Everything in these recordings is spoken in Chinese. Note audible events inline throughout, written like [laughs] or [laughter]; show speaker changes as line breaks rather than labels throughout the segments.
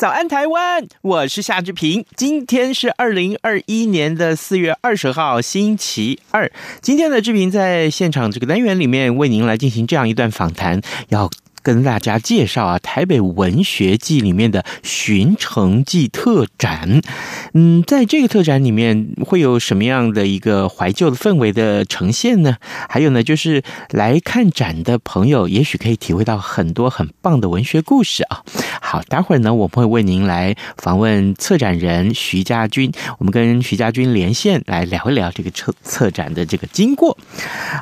早安，台湾！我是夏志平。今天是二零二一年的四月二十号，星期二。今天的志平在现场这个单元里面为您来进行这样一段访谈，要。跟大家介绍啊，台北文学季里面的寻城记特展。嗯，在这个特展里面会有什么样的一个怀旧的氛围的呈现呢？还有呢，就是来看展的朋友，也许可以体会到很多很棒的文学故事啊。好，待会儿呢，我们会为您来访问策展人徐家军，我们跟徐家军连线来聊一聊这个策策展的这个经过。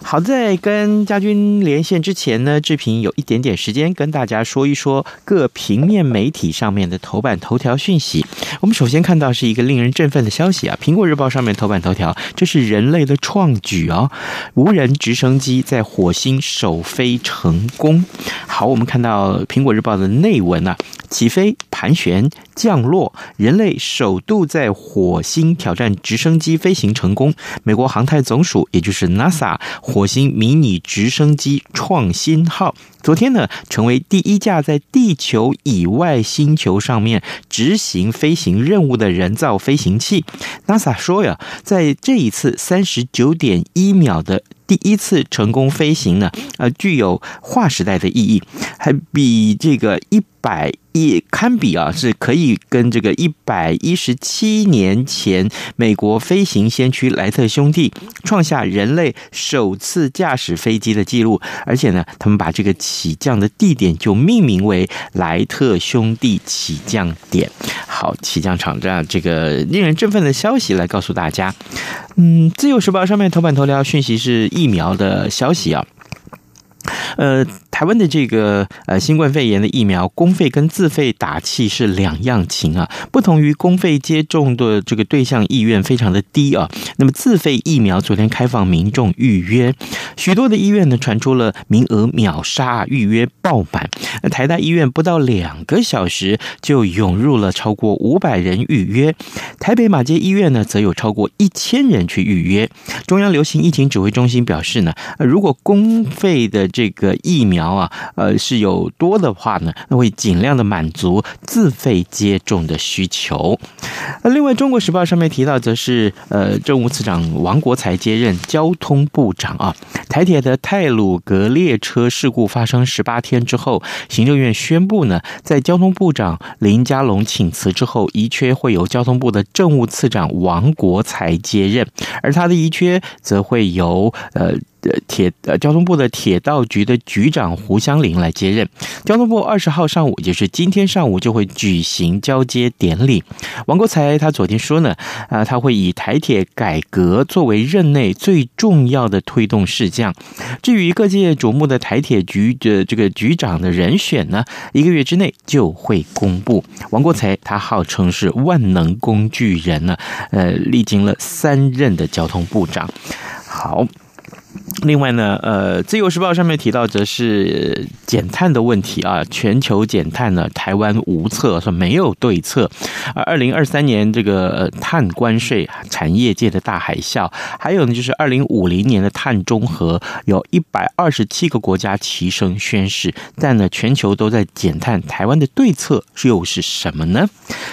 好，在跟家军连线之前呢，志平有一点点时间先跟大家说一说各平面媒体上面的头版头条讯息。我们首先看到是一个令人振奋的消息啊，《苹果日报》上面头版头条，这是人类的创举哦，无人直升机在火星首飞成功。好，我们看到《苹果日报》的内文啊，起飞、盘旋、降落，人类首度在火星挑战直升机飞行成功。美国航太总署，也就是 NASA 火星迷你直升机创新号。昨天呢，成为第一架在地球以外星球上面执行飞行任务的人造飞行器。NASA 说呀，在这一次三十九点一秒的第一次成功飞行呢，呃，具有划时代的意义，还比这个一百。也堪比啊，是可以跟这个一百一十七年前美国飞行先驱莱特兄弟创下人类首次驾驶飞机的记录，而且呢，他们把这个起降的地点就命名为莱特兄弟起降点。好，起降场站这个令人振奋的消息来告诉大家。嗯，《自由时报》上面头版头条讯息是疫苗的消息啊。呃，台湾的这个呃新冠肺炎的疫苗，公费跟自费打气是两样情啊。不同于公费接种的这个对象意愿非常的低啊，那么自费疫苗昨天开放民众预约，许多的医院呢传出了名额秒杀，预约爆满。那台大医院不到两个小时就涌入了超过五百人预约，台北马偕医院呢则有超过一千人去预约。中央流行疫情指挥中心表示呢，如果公费的这个疫苗啊，呃，是有多的话呢，那会尽量的满足自费接种的需求。那另外，《中国时报》上面提到，则是呃，政务次长王国材接任交通部长啊。台铁的泰鲁格列车事故发生十八天之后，行政院宣布呢，在交通部长林佳龙请辞之后，遗缺会由交通部的政务次长王国材接任，而他的遗缺则会由呃。呃铁呃，交通部的铁道局的局长胡湘林来接任。交通部二十号上午，也就是今天上午就会举行交接典礼。王国材他昨天说呢，啊，他会以台铁改革作为任内最重要的推动事项。至于各界瞩目的台铁局的这个局长的人选呢，一个月之内就会公布。王国材他号称是万能工具人呢，呃，历经了三任的交通部长。好。另外呢，呃，《自由时报》上面提到，则是减碳的问题啊。全球减碳呢，台湾无策，说没有对策。而二零二三年这个碳关税产业界的大海啸，还有呢，就是二零五零年的碳中和，有一百二十七个国家齐声宣誓。但呢，全球都在减碳，台湾的对策又是什么呢？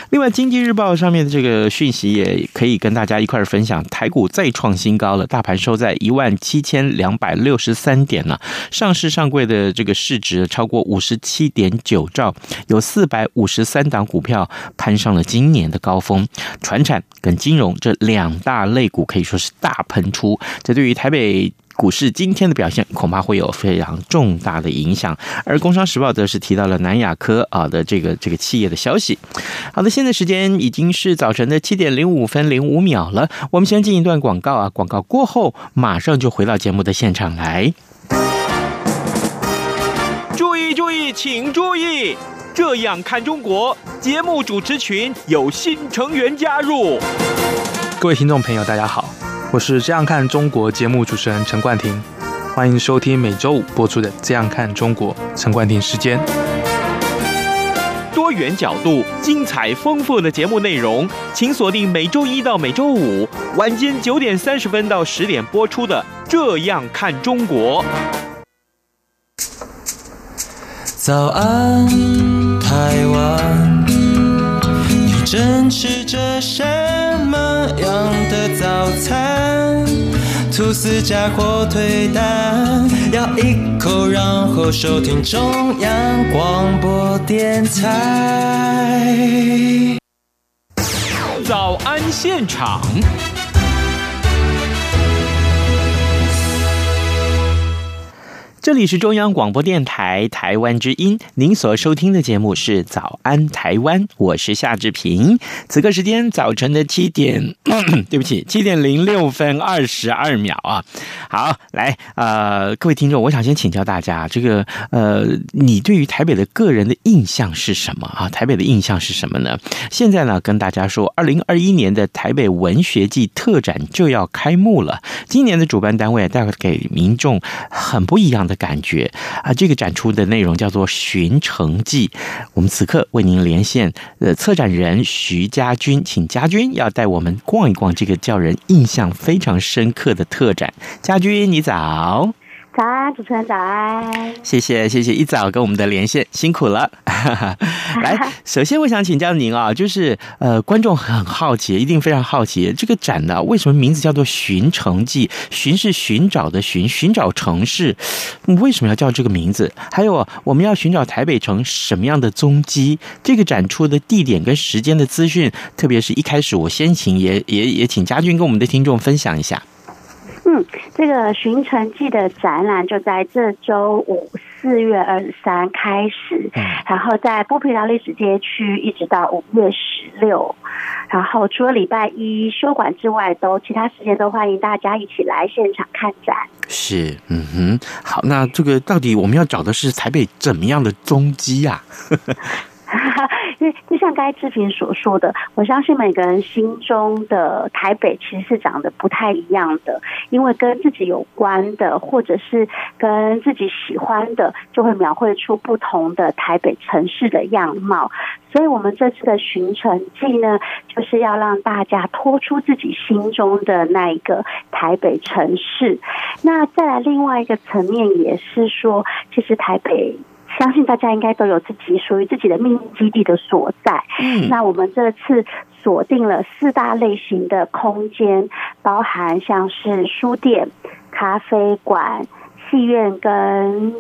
另外，《经济日报》上面的这个讯息也可以跟大家一块儿分享。台股再创新高了，大盘收在一万七千。两百六十三点呢，上市上柜的这个市值超过五十七点九兆，有四百五十三档股票攀上了今年的高峰，传产跟金融这两大类股可以说是大喷出，这对于台北股市今天的表现恐怕会有非常重大的影响。而《工商时报》则是提到了南亚科啊的这个这个企业的消息。好的，现在时间已经是早晨的七点零五分零五秒了，我们先进一段广告啊，广告过后马上就回到节目的现场来。注意注意，请注意，这样看中国节目主持群有新成员加入。
各位听众朋友，大家好，我是这样看中国节目主持人陈冠廷，欢迎收听每周五播出的《这样看中国》陈冠廷时间。
多元角度、精彩丰富的节目内容，请锁定每周一到每周五晚间九点三十分到十点播出的《这样看中国》。
早安，台湾，你正吃着什么样的早餐？吐司加火腿蛋，咬一口，然后收听中央广播电台。
早安现场。这里是中央广播电台台湾之音，您所收听的节目是《早安台湾》，我是夏志平。此刻时间早晨的七点，[coughs] 对不起，七点零六分二十二秒啊。好，来，呃，各位听众，我想先请教大家，这个，呃，你对于台北的个人的印象是什么啊？台北的印象是什么呢？现在呢，跟大家说，二零二一年的台北文学季特展就要开幕了。今年的主办单位带给民众很不一样的。感觉啊，这个展出的内容叫做《寻城记》。我们此刻为您连线呃，策展人徐家军，请家军要带我们逛一逛这个叫人印象非常深刻的特展。家军，你早。
早安，主持人早安。
谢谢，谢谢一早跟我们的连线，辛苦了。[laughs] 来，首先我想请教您啊，就是呃，观众很好奇，一定非常好奇，这个展呢，为什么名字叫做《寻城记》？寻是寻找的寻，寻找城市，为什么要叫这个名字？还有，我们要寻找台北城什么样的踪迹？这个展出的地点跟时间的资讯，特别是一开始，我先请也也也请嘉俊跟我们的听众分享一下。
嗯，这个《寻城记》的展览就在这周五四月二十三开始，然后在剥皮寮历史街区一直到五月十六，然后除了礼拜一休馆之外，都其他时间都欢迎大家一起来现场看展。
是，嗯哼，好，那这个到底我们要找的是台北怎么样的踪迹啊？
就像刚才志平所说的，我相信每个人心中的台北其实是长得不太一样的，因为跟自己有关的，或者是跟自己喜欢的，就会描绘出不同的台北城市的样貌。所以，我们这次的寻城记呢，就是要让大家拖出自己心中的那一个台北城市。那再来另外一个层面，也是说，其实台北。相信大家应该都有自己属于自己的秘密基地的所在。嗯，那我们这次锁定了四大类型的空间，包含像是书店、咖啡馆、戏院跟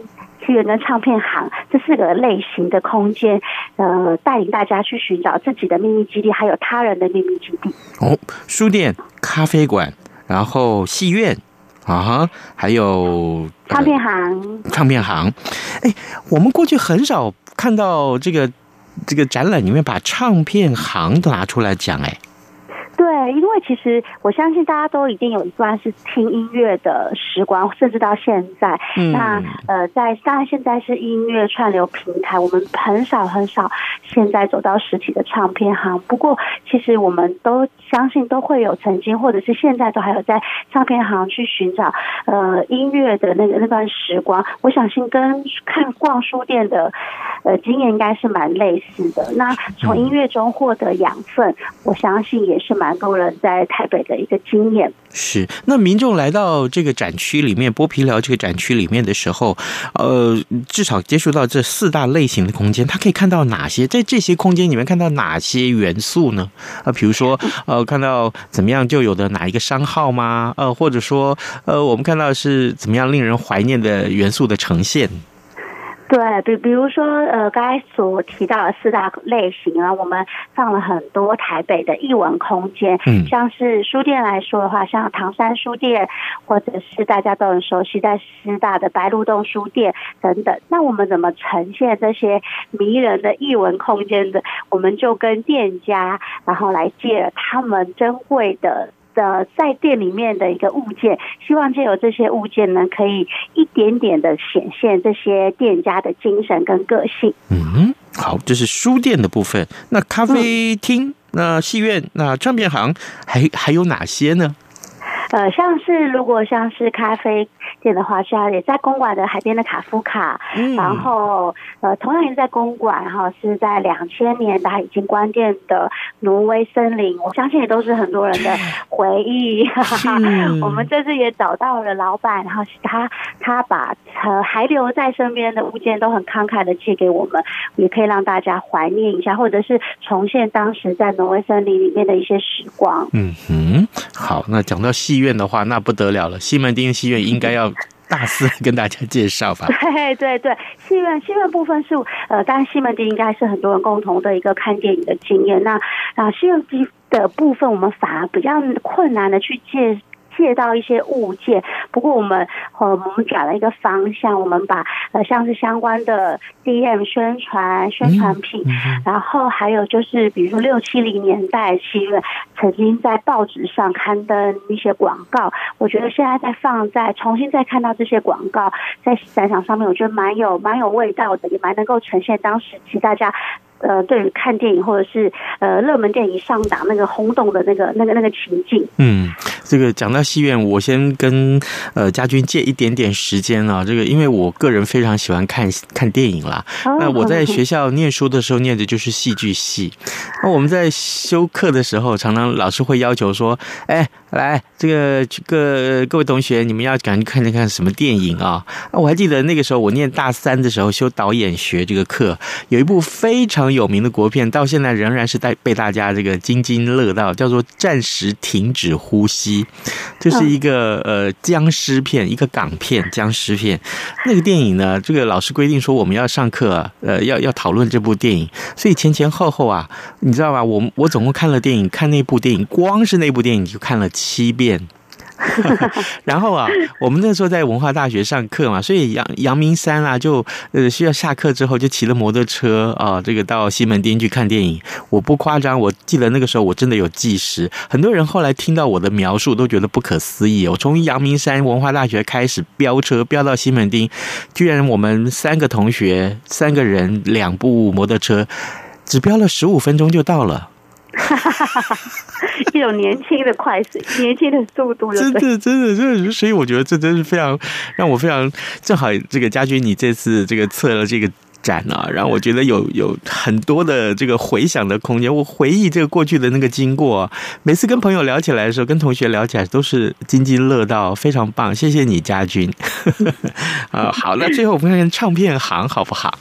戏院跟唱片行这四个类型的空间，呃，带领大家去寻找自己的秘密基地，还有他人的秘密基地。
哦，书店、咖啡馆，然后戏院。啊哈，还有
唱片行，
唱片行，哎，我们过去很少看到这个这个展览里面把唱片行都拿出来讲，哎。
对，因为其实我相信大家都已经有一段是听音乐的时光，甚至到现在。嗯、那呃，在当然现在是音乐串流平台，我们很少很少现在走到实体的唱片行。不过，其实我们都相信都会有曾经，或者是现在都还有在唱片行去寻找呃音乐的那个那段时光。我相信跟看逛书店的呃经验应该是蛮类似的。那从音乐中获得养分，我相信也是蛮。蛮在台北的一个经验
是，那民众来到这个展区里面，剥皮寮这个展区里面的时候，呃，至少接触到这四大类型的空间，他可以看到哪些？在这些空间里面看到哪些元素呢？啊、呃，比如说，呃，看到怎么样就有的哪一个商号吗？呃，或者说，呃，我们看到是怎么样令人怀念的元素的呈现？
对，比比如说，呃，刚才所提到的四大类型啊，我们放了很多台北的艺文空间，嗯，像是书店来说的话，像唐山书店，或者是大家都很熟悉在师大的白鹿洞书店等等。那我们怎么呈现这些迷人的艺文空间的？我们就跟店家，然后来借他们珍贵的。的在店里面的一个物件，希望借由这些物件呢，可以一点点的显现这些店家的精神跟个性。
嗯，好，这是书店的部分。那咖啡厅、嗯、那戏院、那唱片行，还还有哪些呢？
呃，像是如果像是咖啡店的话，像也在公馆的海边的卡夫卡，嗯、然后呃，同样也是在公馆，然后是在两千年它已经关店的挪威森林，我相信也都是很多人的 [sighs] 回忆。嗯、[laughs] 我们这次也找到了老板，然后他他把呃还留在身边的物件都很慷慨的借给我们，也可以让大家怀念一下，或者是重现当时在挪威森林里面的一些时光。
嗯哼，好，那讲到。戏院的话，那不得了了。西门町戏院应该要大肆跟大家介绍吧？[laughs]
对对对，戏院戏院部分是呃，当然西门町应该是很多人共同的一个看电影的经验。那啊，戏院的部分我们反而比较困难的去介。借到一些物件，不过我们呃我们转了一个方向，我们把呃像是相关的 DM 宣传宣传品，然后还有就是比如说六七零年代戏院曾经在报纸上刊登一些广告，我觉得现在再放在重新再看到这些广告在展场上面，我觉得蛮有蛮有味道的，也蛮能够呈现当时其实大家。呃，对于看电影或者是呃热门电影上档那个轰动的那个那个那个情境，
嗯，这个讲到戏院，我先跟呃家军借一点点时间啊，这个因为我个人非常喜欢看看电影啦。哦、那我在学校念书的时候念的就是戏剧系，那我们在修课的时候，常常老师会要求说，哎，来这个各各位同学，你们要赶紧看一看什么电影啊？我还记得那个时候我念大三的时候修导演学这个课，有一部非常。有名的国片到现在仍然是带被大家这个津津乐道，叫做《暂时停止呼吸》，这是一个呃僵尸片，一个港片僵尸片。那个电影呢，这个老师规定说我们要上课，呃，要要讨论这部电影，所以前前后后啊，你知道吧？我我总共看了电影，看那部电影，光是那部电影就看了七遍。[laughs] 然后啊，我们那时候在文化大学上课嘛，所以阳阳明山啊，就呃需要下课之后就骑了摩托车啊，这个到西门町去看电影。我不夸张，我记得那个时候我真的有计时。很多人后来听到我的描述都觉得不可思议。我从阳明山文化大学开始飙车飙到西门町，居然我们三个同学三个人两部摩托车，只飙了十五分钟就到了。[laughs]
哈哈哈哈哈！一种年轻的快速，[laughs] 年轻的速度，
真的，真的，真的，所以我觉得这真是非常让我非常正好。这个家军，你这次这个测了这个。展啊，然后我觉得有有很多的这个回想的空间。我回忆这个过去的那个经过，每次跟朋友聊起来的时候，跟同学聊起来都是津津乐道，非常棒。谢谢你，家军。啊，好，那最后我们看看唱片行好不好？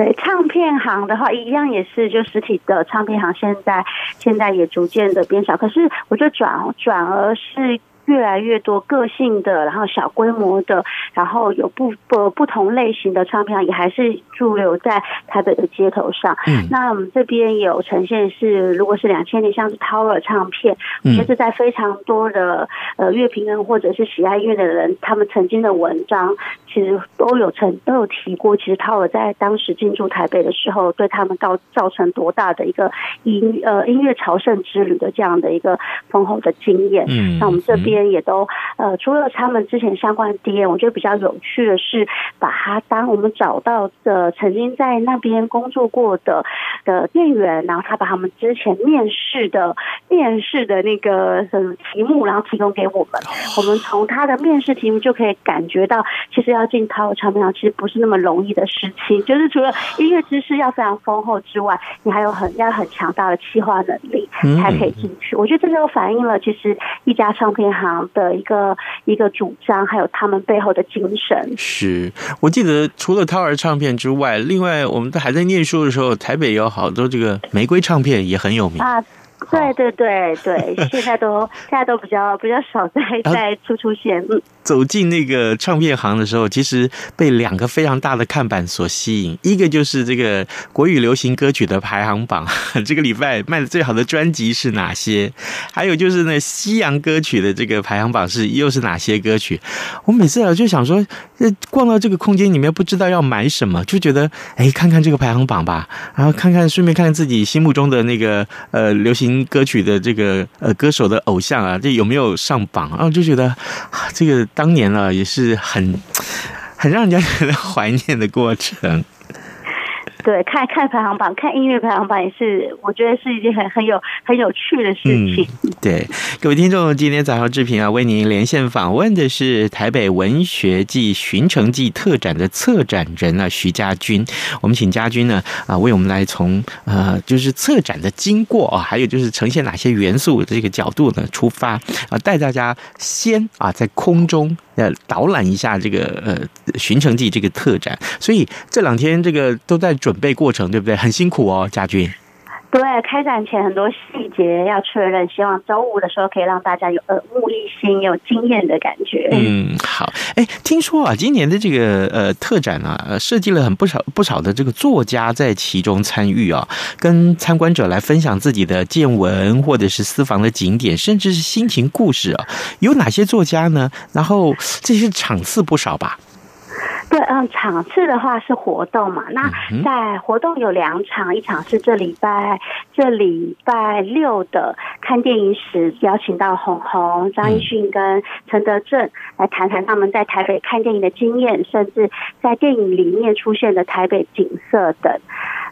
对，唱片行的话，一样也是就实体的唱片行，现在现在也逐渐的变少。可是我就转转而是。越来越多个性的，然后小规模的，然后有不不不同类型的唱片，也还是驻留在台北的街头上。嗯，那我们这边有呈现是，如果是两千年，像是 Tower 唱片，嗯，就是在非常多的呃乐评人或者是喜爱音乐的人，他们曾经的文章，其实都有曾都有提过，其实 Tower 在当时进驻台北的时候，对他们造造成多大的一个音呃音乐朝圣之旅的这样的一个丰厚的经验。嗯，那我们这边。也都呃，除了他们之前相关的 DM，我觉得比较有趣的是，把他当我们找到的曾经在那边工作过的的店员，然后他把他们之前面试的面试的那个什么题目，然后提供给我们。我们从他的面试题目就可以感觉到，其实要进 Tower 唱片行其实不是那么容易的事情。就是除了音乐知识要非常丰厚之外，你还有很要很强大的企划能力才可以进去。我觉得这就反映了其实一家唱片行。的一个一个主张，还有他们背后的精神。
是我记得，除了涛儿唱片之外，另外我们还在念书的时候，台北有好多这个玫瑰唱片也很有名啊。
对对对对，现在都 [laughs] 现在都比较比较少在在出出现。嗯，
走进那个唱片行的时候，其实被两个非常大的看板所吸引，一个就是这个国语流行歌曲的排行榜，[laughs] 这个礼拜卖的最好的专辑是哪些？还有就是那西洋歌曲的这个排行榜是又是哪些歌曲？我每次啊就想说，逛到这个空间里面不知道要买什么，就觉得哎，看看这个排行榜吧，然后看看顺便看看自己心目中的那个呃流行。歌曲的这个呃歌手的偶像啊，这有没有上榜？啊就觉得啊，这个当年啊也是很很让人家觉得怀念的过程。
对，看看排行榜，看音乐排行榜也是，我觉得是一件很很有很有趣的事情。
嗯、对，各位听众，今天早上志平啊，为您连线访问的是台北文学季寻城记特展的策展人啊，徐家军。我们请家军呢啊，为我们来从呃，就是策展的经过啊，还有就是呈现哪些元素这个角度呢出发啊，带大家先啊在空中。呃，导览一下这个呃《寻城记》这个特展，所以这两天这个都在准备过程，对不对？很辛苦哦，家军。
对，开展前很多细节要确认，希望周五的时候可以让大家有耳目一新、有惊艳的感觉。
嗯，好。哎，听说啊，今年的这个呃特展啊，设计了很不少不少的这个作家在其中参与啊，跟参观者来分享自己的见闻，或者是私房的景点，甚至是心情故事啊。有哪些作家呢？然后这些场次不少吧？
对，嗯，场次的话是活动嘛。那在活动有两场，一场是这礼拜这礼拜六的看电影时，邀请到红红、张艺迅跟陈德正来谈谈他们在台北看电影的经验，甚至在电影里面出现的台北景色等。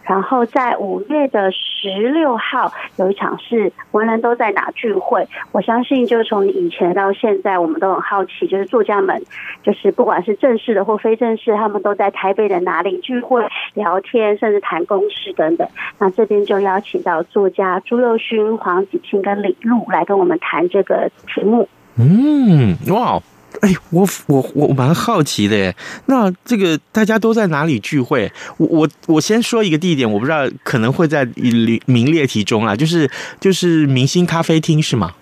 然后在五月的十六号有一场是文人都在哪聚会，我相信就是从以前到现在，我们都很好奇，就是作家们，就是不管是正式的或非正式，他们都在台北的哪里聚会、聊天，甚至谈公事等等。那这边就邀请到作家朱宥勋、黄子庆跟李璐来跟我们谈这个题目。
嗯，哇。哎，我我我蛮好奇的。那这个大家都在哪里聚会？我我我先说一个地点，我不知道可能会在名列其中啊，就是就是明星咖啡厅是吗？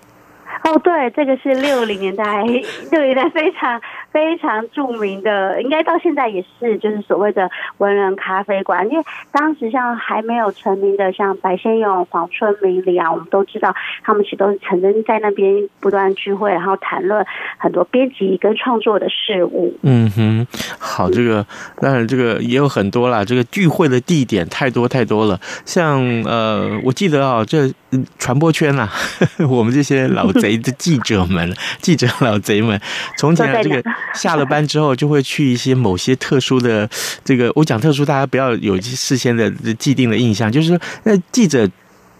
哦，对，这个是六零年代，六零年代非常。非常著名的，应该到现在也是，就是所谓的文人咖啡馆。因为当时像还没有成名的，像白先勇、黄春明、李昂，我们都知道，他们其实都是曾经在那边不断聚会，然后谈论很多编辑跟创作的事物。
嗯哼，好，这个当然这个也有很多啦，这个聚会的地点太多太多了。像呃，我记得啊、哦，这传播圈啊，[laughs] 我们这些老贼的记者们，记者老贼们，从前这个。下了班之后，就会去一些某些特殊的这个，我讲特殊，大家不要有事先的既定的印象，就是说，那记者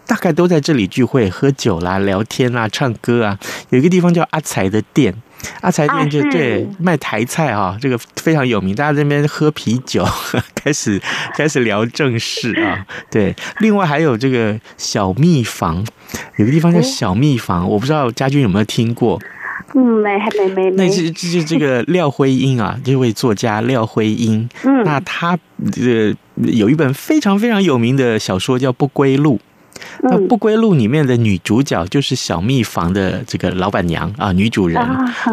大概都在这里聚会、喝酒啦、聊天啦、唱歌啊。有一个地方叫阿财的店，阿财店就对卖台菜啊，这个非常有名。大家在那边喝啤酒，[laughs] 开始开始聊正事啊。对，另外还有这个小蜜房，有个地方叫小蜜房，我不知道家军有没有听过。
嗯，没，还没，没，没。
那是这是这个 [laughs] 廖辉英啊，这位作家廖辉英。嗯，那他这个有一本非常非常有名的小说叫《不归路》。那《不归路》里面的女主角就是小蜜房的这个老板娘啊，女主人。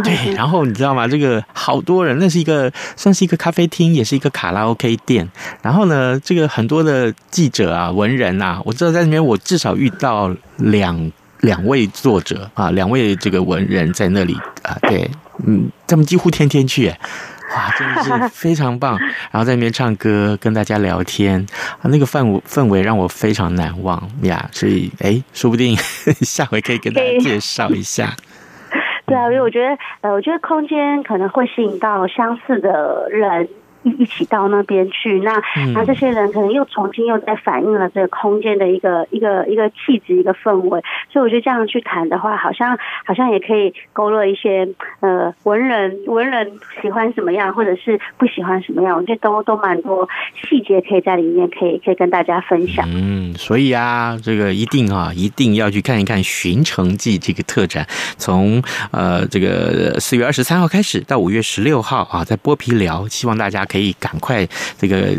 对，[laughs] 然后你知道吗？这个好多人，那是一个算是一个咖啡厅，也是一个卡拉 OK 店。然后呢，这个很多的记者啊、文人啊，我知道在那边，我至少遇到两。两位作者啊，两位这个文人在那里啊，对，嗯，他们几乎天天去，哇，真的是 [laughs] 非常棒。然后在那边唱歌，跟大家聊天啊，那个氛围氛围让我非常难忘呀。所以，哎，说不定 [laughs] 下回可以跟大家介绍一下。[laughs]
对啊，因为我觉得，呃，我觉得空间可能会吸引到相似的人。一一起到那边去，那那这些人可能又重新又在反映了这个空间的一个一个一个气质一个氛围，所以我觉得这样去谈的话，好像好像也可以勾勒一些呃文人文人喜欢什么样，或者是不喜欢什么样，我觉得都都蛮多细节可以在里面可以可以跟大家分享。
嗯，所以啊，这个一定啊一定要去看一看《寻城记》这个特展，从呃这个四月二十三号开始到五月十六号啊，在剥皮寮，希望大家。可以赶快这个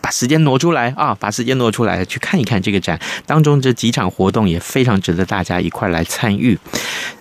把时间挪出来啊，把时间挪出来去看一看这个展当中这几场活动也非常值得大家一块来参与。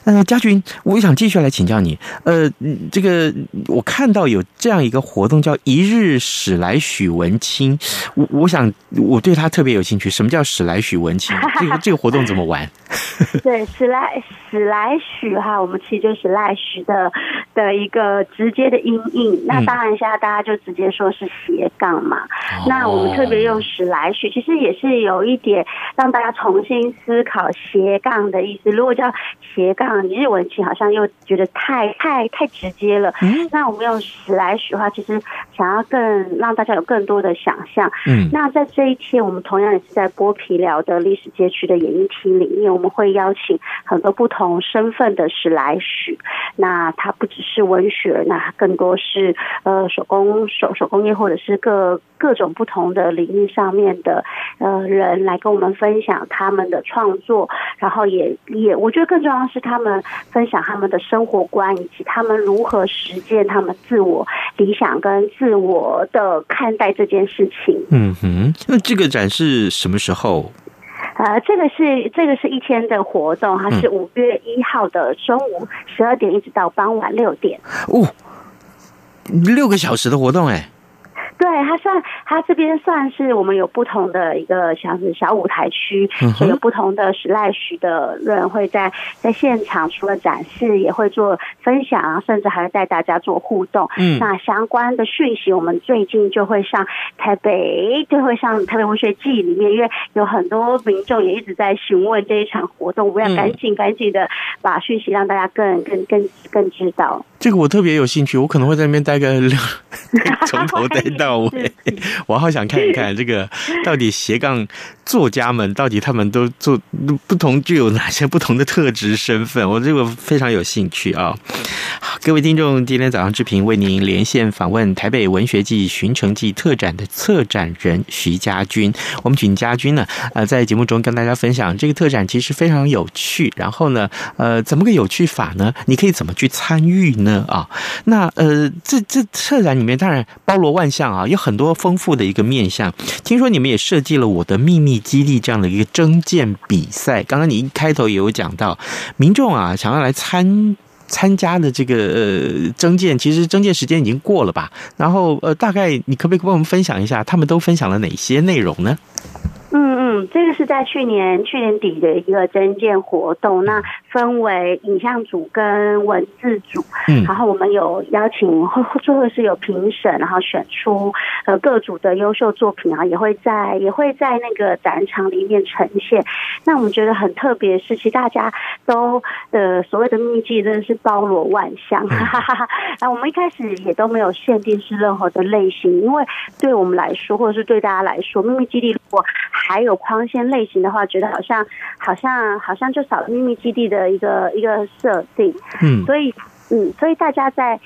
呃，嘉军，我想继续来请教你。呃，这个我看到有这样一个活动叫“一日史来许文清”，我我想我对他特别有兴趣。什么叫“史来许文清”？这个这个活动怎么玩？[laughs]
对，史来史来许哈，我们其实就是史来许的的一个直接的音译。那当然，现在大家就直接说是斜杠嘛。嗯、那我们特别用史来许，其实也是有一点让大家重新思考斜杠的意思。如果叫斜杠，你日文系好像又觉得太太太直接了。嗯、那我们用史莱许的话，其实想要更让大家有更多的想象。嗯，那在这一天，我们同样也是在剥皮寮的历史街区的演艺厅里面，我们会邀请很多不同身份的史莱许。那它不只是文学，那更多是呃手工手手工业，或者是各各种不同的领域上面的呃人来跟我们分享他们的创作，然后也也我觉得更重要的是他们分享他们的生活观，以及他们如何实践他们自我理想跟自我的看待这件事情。
嗯哼，那这个展是什么时候？
呃，这个是这个是一天的活动，它是五月一号的中午十二点一直到傍晚六点。
哦，六个小时的活动哎。
对，它算，它这边算是我们有不同的一个像是小舞台区，所以有不同的史来许的人会在在现场，除了展示，也会做分享，甚至还会带大家做互动。嗯，那相关的讯息，我们最近就会上台北，就会上台北文学季里面，因为有很多民众也一直在询问这一场活动，我们要赶紧赶紧的把讯息让大家更更更更知道。
这个我特别有兴趣，我可能会在那边待个 [laughs] 从头待到尾。[laughs] 我好想看一看这个到底斜杠作家们到底他们都做不同，具有哪些不同的特质身份，我这个非常有兴趣啊！好，各位听众，今天早上志平为您连线访问台北文学季巡城记特展的策展人徐家军。我们请家军呢，呃，在节目中跟大家分享这个特展其实非常有趣。然后呢，呃，怎么个有趣法呢？你可以怎么去参与呢？啊，那呃，这这策展里面当然包罗万象啊，有很多丰富的一个面向。听说你们也设计了我的秘密基地这样的一个征建比赛。刚刚你一开头也有讲到，民众啊想要来参参加的这个呃征建，其实征建时间已经过了吧？然后呃，大概你可不可以帮我们分享一下，他们都分享了哪些内容呢？
这个是在去年去年底的一个征件活动，那分为影像组跟文字组，嗯，然后我们有邀请，最后是有评审，然后选出呃各组的优秀作品啊，也会在也会在那个展场里面呈现。那我们觉得很特别，是其实大家都呃所谓的秘密基地真的是包罗万象，哈哈哈哈。那我们一开始也都没有限定是任何的类型，因为对我们来说，或者是对大家来说，秘密基地如果还有框线类型的话，觉得好像好像好像就少了秘密基地的一个一个设定，嗯，所以嗯，所以大家在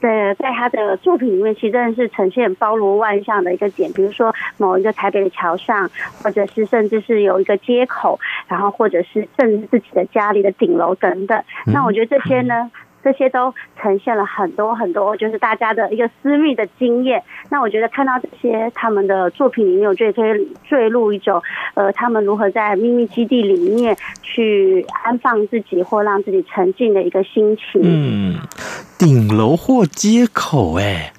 在在他的作品里面，其实真的是呈现包罗万象的一个点，比如说某一个台北的桥上，或者是甚至是有一个街口，然后或者是甚至自己的家里的顶楼等等。那我觉得这些呢。这些都呈现了很多很多，就是大家的一个私密的经验。那我觉得看到这些他们的作品里面，我觉得可以坠入一种，呃，他们如何在秘密基地里面去安放自己或让自己沉浸的一个心情。
嗯，顶楼或街口，哎。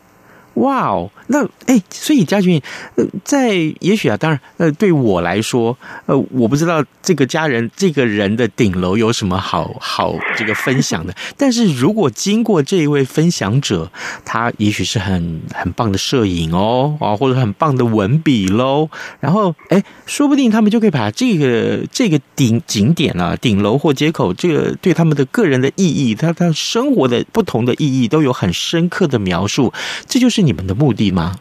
哇哦，那哎，所以嘉俊，呃，在也许啊，当然，呃，对我来说，呃，我不知道这个家人这个人的顶楼有什么好好这个分享的。[laughs] 但是如果经过这一位分享者，他也许是很很棒的摄影哦，啊，或者很棒的文笔喽，然后哎，说不定他们就可以把这个这个顶景点啊，顶楼或街口，这个对他们的个人的意义，他他生活的不同的意义，都有很深刻的描述。这就是。你们的目的吗？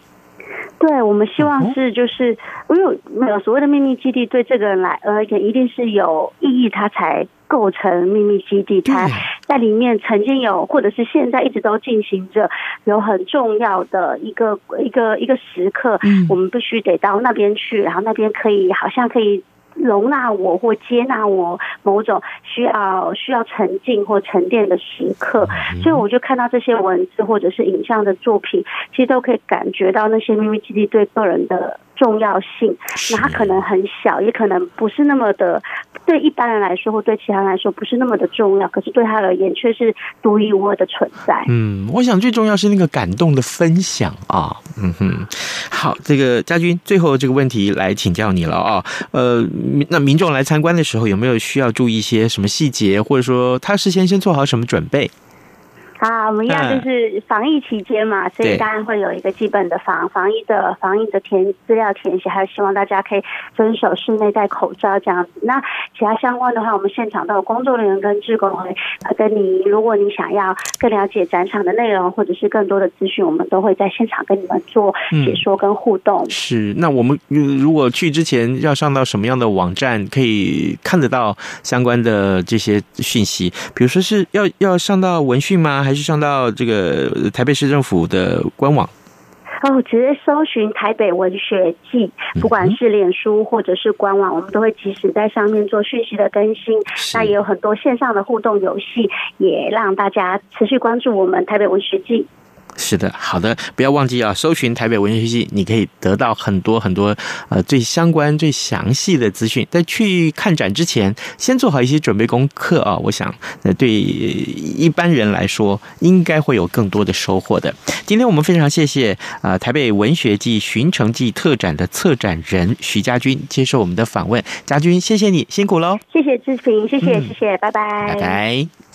对，我们希望是就是，因为没有所谓的秘密基地，对这个人来而言一定是有意义，他才构成秘密基地。他在里面曾经有，或者是现在一直都进行着有很重要的一个一个一个时刻，我们必须得到那边去，然后那边可以好像可以。容纳我或接纳我某种需要需要沉静或沉淀的时刻，所以我就看到这些文字或者是影像的作品，其实都可以感觉到那些秘密基地对个人的重要性。那它可能很小，也可能不是那么的对一般人来说，或对其他人来说不是那么的重要。可是对他而言，却是独一无二的存在。
嗯，我想最重要是那个感动的分享啊。嗯哼，好，这个家军最后这个问题来请教你了啊。呃，那民众来参观的时候，有没有需要注意一些什么细节，或者说他事先先做好什么准备？
啊，我们一样就是防疫期间嘛，所以当然会有一个基本的防防疫的防疫的填资料填写，还有希望大家可以遵守室内戴口罩这样子。那其他相关的话，我们现场都有工作人员跟志工会跟你，如果你想要更了解展场的内容或者是更多的资讯，我们都会在现场跟你们做解说跟互动。嗯、是，
那我们如果去之前要上到什么样的网站可以看得到相关的这些讯息？比如说是要要上到文讯吗？还是上到这个台北市政府的官网
哦，直接搜寻台北文学季，不管是脸书或者是官网，我们都会及时在上面做讯息的更新。那也有很多线上的互动游戏，也让大家持续关注我们台北文学季。
是的，好的，不要忘记啊！搜寻台北文学季，你可以得到很多很多呃最相关、最详细的资讯。在去看展之前，先做好一些准备功课啊！我想，那，对一般人来说，应该会有更多的收获的。今天我们非常谢谢啊、呃，台北文学季寻城记特展的策展人徐家军接受我们的访问。家军，谢谢你，辛苦喽！
谢谢志平，谢谢、谢谢，拜拜，
拜拜。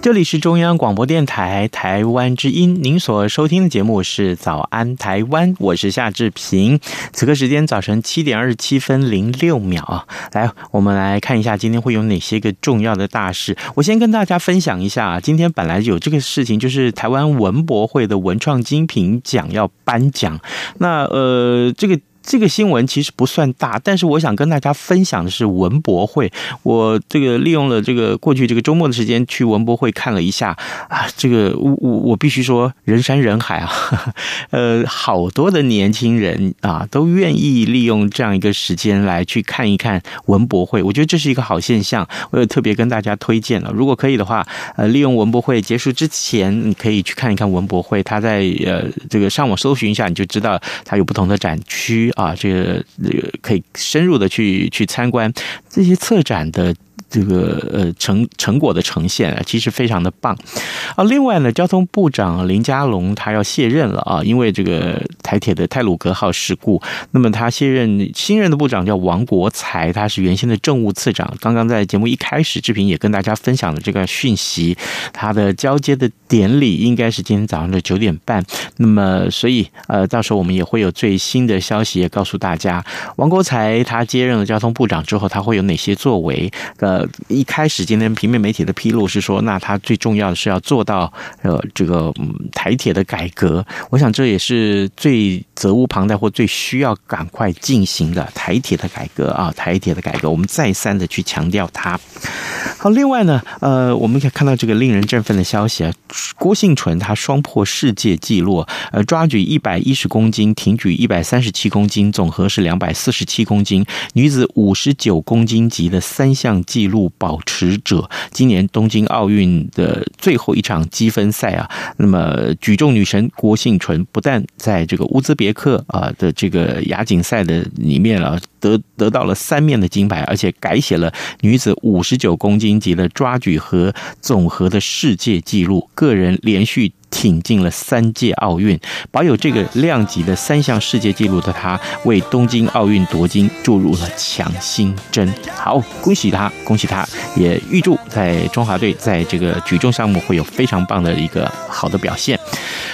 这里是中央广播电台台湾之音，您所收听的节目是《早安台湾》，我是夏志平。此刻时间早晨七点二十七分零六秒啊，来，我们来看一下今天会有哪些个重要的大事。我先跟大家分享一下，今天本来有这个事情，就是台湾文博会的文创精品奖要颁奖。那呃，这个。这个新闻其实不算大，但是我想跟大家分享的是文博会。我这个利用了这个过去这个周末的时间去文博会看了一下啊，这个我我我必须说人山人海啊，[laughs] 呃，好多的年轻人啊都愿意利用这样一个时间来去看一看文博会，我觉得这是一个好现象。我也特别跟大家推荐了，如果可以的话，呃，利用文博会结束之前，你可以去看一看文博会。他在呃这个上网搜寻一下，你就知道它有不同的展区。啊，这个这个可以深入的去去参观这些策展的。这个呃成成果的呈现啊，其实非常的棒啊。另外呢，交通部长林佳龙他要卸任了啊，因为这个台铁的泰鲁格号事故。那么他卸任，新任的部长叫王国材，他是原先的政务次长。刚刚在节目一开始，志平也跟大家分享了这个讯息，他的交接的典礼应该是今天早上的九点半。那么所以呃，到时候我们也会有最新的消息也告诉大家。王国材他接任了交通部长之后，他会有哪些作为？呃。呃，一开始今天平面媒体的披露是说，那他最重要的是要做到呃这个嗯台铁的改革，我想这也是最责无旁贷或最需要赶快进行的台铁的改革。啊，台铁的改革，我们再三的去强调它。好，另外呢，呃，我们可以看到这个令人振奋的消息啊，郭幸纯他双破世界纪录，呃，抓举一百一十公斤，挺举一百三十七公斤，总和是两百四十七公斤，女子五十九公斤级的三项纪录保持者，今年东京奥运的最后一场积分赛啊，那么举重女神郭婞淳不但在这个乌兹别克啊的这个亚锦赛的里面啊得得到了三面的金牌，而且改写了女子五十九公斤级的抓举和总和的世界纪录，个人连续挺进了三届奥运，保有这个量级的三项世界纪录的他，为东京奥运夺金注入了强心针。好，恭喜他，恭喜他，也预祝在中华队在这个举重项目会有非常棒的一个好的表现。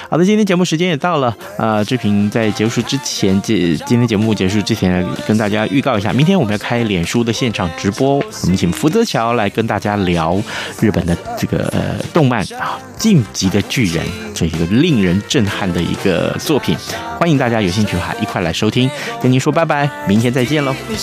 好的，今天节目时间也到了，呃，志平在结束之前，这今天节目结束之前，跟大家预告一下，明天我们要开脸书的现场直播，我们请福泽乔来跟大家聊日本的这个呃动漫啊，《进击的巨人》。这一个令人震撼的一个作品，欢迎大家有兴趣的话一块来收听，跟您说拜拜，明天再见喽。你